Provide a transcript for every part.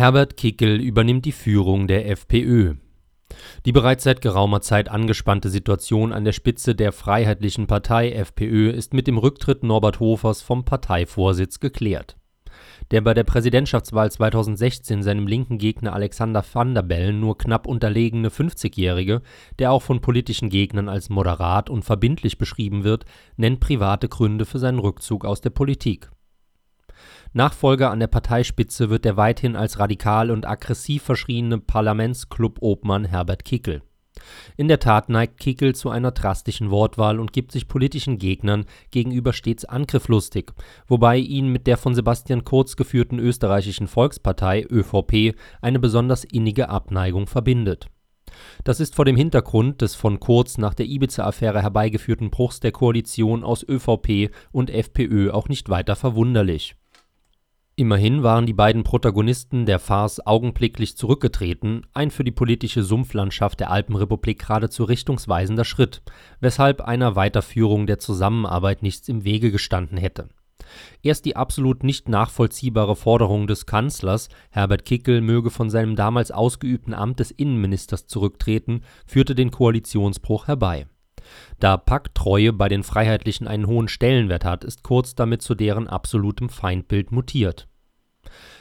Herbert Kickl übernimmt die Führung der FPÖ. Die bereits seit geraumer Zeit angespannte Situation an der Spitze der Freiheitlichen Partei (FPÖ) ist mit dem Rücktritt Norbert Hofers vom Parteivorsitz geklärt. Der bei der Präsidentschaftswahl 2016 seinem linken Gegner Alexander Van der Bellen nur knapp unterlegene 50-Jährige, der auch von politischen Gegnern als moderat und verbindlich beschrieben wird, nennt private Gründe für seinen Rückzug aus der Politik Nachfolger an der Parteispitze wird der weithin als radikal und aggressiv verschriene Parlamentsclub-Obmann Herbert Kickl. In der Tat neigt Kickl zu einer drastischen Wortwahl und gibt sich politischen Gegnern gegenüber stets angriffslustig, wobei ihn mit der von Sebastian Kurz geführten Österreichischen Volkspartei ÖVP eine besonders innige Abneigung verbindet. Das ist vor dem Hintergrund des von Kurz nach der Ibiza-Affäre herbeigeführten Bruchs der Koalition aus ÖVP und FPÖ auch nicht weiter verwunderlich Immerhin waren die beiden Protagonisten der Farce augenblicklich zurückgetreten, ein für die politische Sumpflandschaft der Alpenrepublik geradezu richtungsweisender Schritt, weshalb einer Weiterführung der Zusammenarbeit nichts im Wege gestanden hätte. Erst die absolut nicht nachvollziehbare Forderung des Kanzlers, Herbert Kickl möge von seinem damals ausgeübten Amt des Innenministers zurücktreten, führte den Koalitionsbruch herbei. Da Pakttreue bei den Freiheitlichen einen hohen Stellenwert hat, ist Kurz damit zu deren absolutem Feindbild mutiert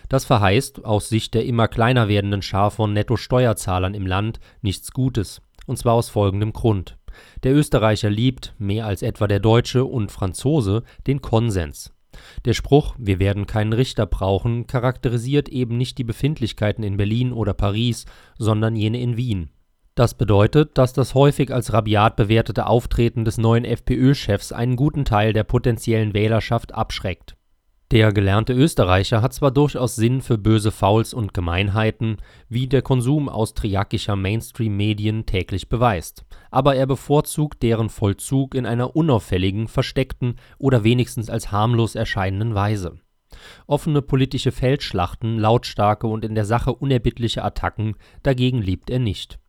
das verheißt aus Sicht der immer kleiner werdenden Schar von Nettosteuerzahlern im Land nichts Gutes, und zwar aus folgendem Grund: Der Österreicher liebt, mehr als etwa der Deutsche und Franzose, den Konsens. Der Spruch „ Wir werden keinen Richter brauchen “charakterisiert eben nicht die Befindlichkeiten in Berlin oder Paris, sondern jene in Wien. Das bedeutet, dass das häufig als rabiat bewertete Auftreten des neuen FPÖ-Chefs einen guten Teil der potenziellen Wählerschaft abschreckt der gelernte Österreicher hat zwar durchaus Sinn für böse Fouls und Gemeinheiten, wie der Konsum austriakischer Mainstream-Medien täglich beweist, aber er bevorzugt deren Vollzug in einer unauffälligen, versteckten oder wenigstens als harmlos erscheinenden Weise. Offene politische Feldschlachten, lautstarke und in der Sache unerbittliche Attacken dagegen liebt er nicht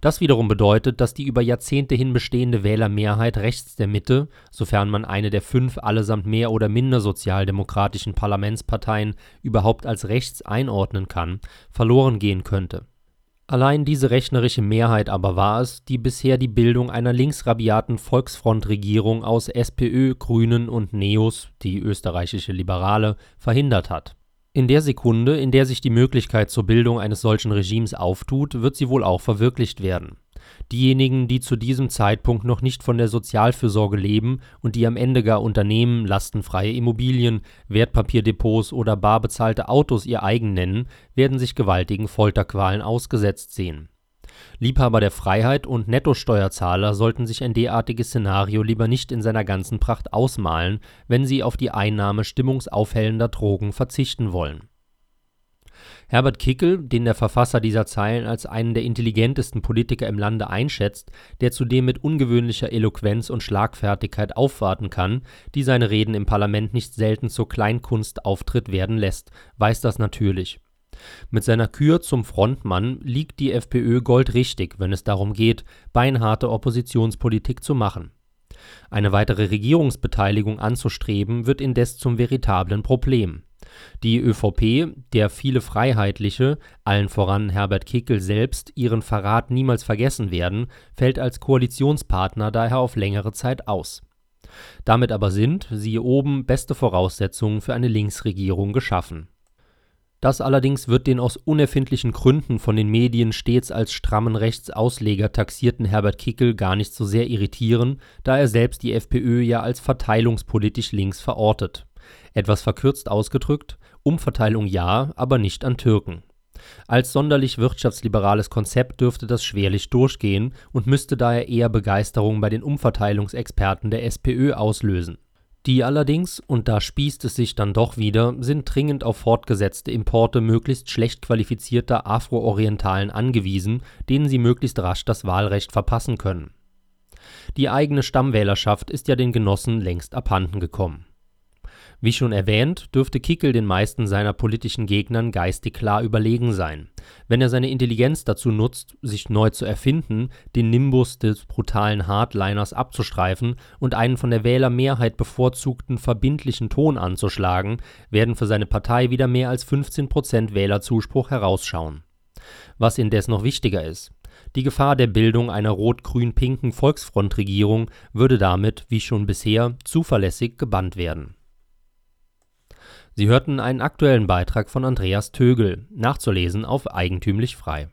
das wiederum bedeutet, dass die über Jahrzehnte hin bestehende Wählermehrheit rechts der Mitte, sofern man eine der fünf allesamt mehr oder minder sozialdemokratischen Parlamentsparteien überhaupt als rechts einordnen kann, verloren gehen könnte. Allein diese rechnerische Mehrheit aber war es, die bisher die Bildung einer linksrabiaten Volksfrontregierung aus SPÖ, Grünen und Neos, die österreichische Liberale, verhindert hat in der Sekunde, in der sich die Möglichkeit zur Bildung eines solchen Regimes auftut, wird sie wohl auch verwirklicht werden. Diejenigen, die zu diesem Zeitpunkt noch nicht von der Sozialfürsorge leben und die am Ende gar Unternehmen, lastenfreie Immobilien, Wertpapierdepots oder bar bezahlte Autos ihr eigen nennen, werden sich gewaltigen Folterqualen ausgesetzt sehen Liebhaber der Freiheit und Nettosteuerzahler sollten sich ein derartiges Szenario lieber nicht in seiner ganzen Pracht ausmalen, wenn sie auf die Einnahme stimmungsaufhellender Drogen verzichten wollen. Herbert Kickl, den der Verfasser dieser Zeilen als einen der intelligentesten Politiker im Lande einschätzt, der zudem mit ungewöhnlicher Eloquenz und Schlagfertigkeit aufwarten kann, die seine Reden im Parlament nicht selten zur Kleinkunst auftritt werden lässt, weiß das natürlich mit seiner Kür zum Frontmann liegt die FPÖ goldrichtig, wenn es darum geht, beinharte Oppositionspolitik zu machen. Eine weitere Regierungsbeteiligung anzustreben, wird indes zum veritablen Problem. Die ÖVP, der viele Freiheitliche, allen voran Herbert Kickl selbst, ihren Verrat niemals vergessen werden, fällt als Koalitionspartner daher auf längere Zeit aus. Damit aber sind, siehe oben, beste Voraussetzungen für eine Linksregierung geschaffen das allerdings wird den aus unerfindlichen Gründen von den Medien stets als strammen Rechtsausleger taxierten Herbert Kickl gar nicht so sehr irritieren, da er selbst die FPÖ ja als verteilungspolitisch links verortet. Etwas verkürzt ausgedrückt: Umverteilung ja, aber nicht an Türken. Als sonderlich wirtschaftsliberales Konzept dürfte das schwerlich durchgehen und müsste daher eher Begeisterung bei den Umverteilungsexperten der SPÖ auslösen die allerdings, und da spießt es sich dann doch wieder, sind dringend auf fortgesetzte Importe möglichst schlecht qualifizierter Afro-Orientalen angewiesen, denen sie möglichst rasch das Wahlrecht verpassen können. Die eigene Stammwählerschaft ist ja den Genossen längst abhanden gekommen Wie schon erwähnt, dürfte Kickl den meisten seiner politischen Gegnern geistig klar überlegen sein. Wenn er seine Intelligenz dazu nutzt, sich neu zu erfinden, den Nimbus des brutalen Hardliners abzustreifen und einen von der Wählermehrheit bevorzugten verbindlichen Ton anzuschlagen, werden für seine Partei wieder mehr als 15 Prozent Wählerzuspruch herausschauen. Was indes noch wichtiger ist: Die Gefahr der Bildung einer rot-grün-pinken Volksfrontregierung würde damit, wie schon bisher, zuverlässig gebannt werden Sie hörten einen aktuellen Beitrag von Andreas Tögel, nachzulesen auf eigentümlich frei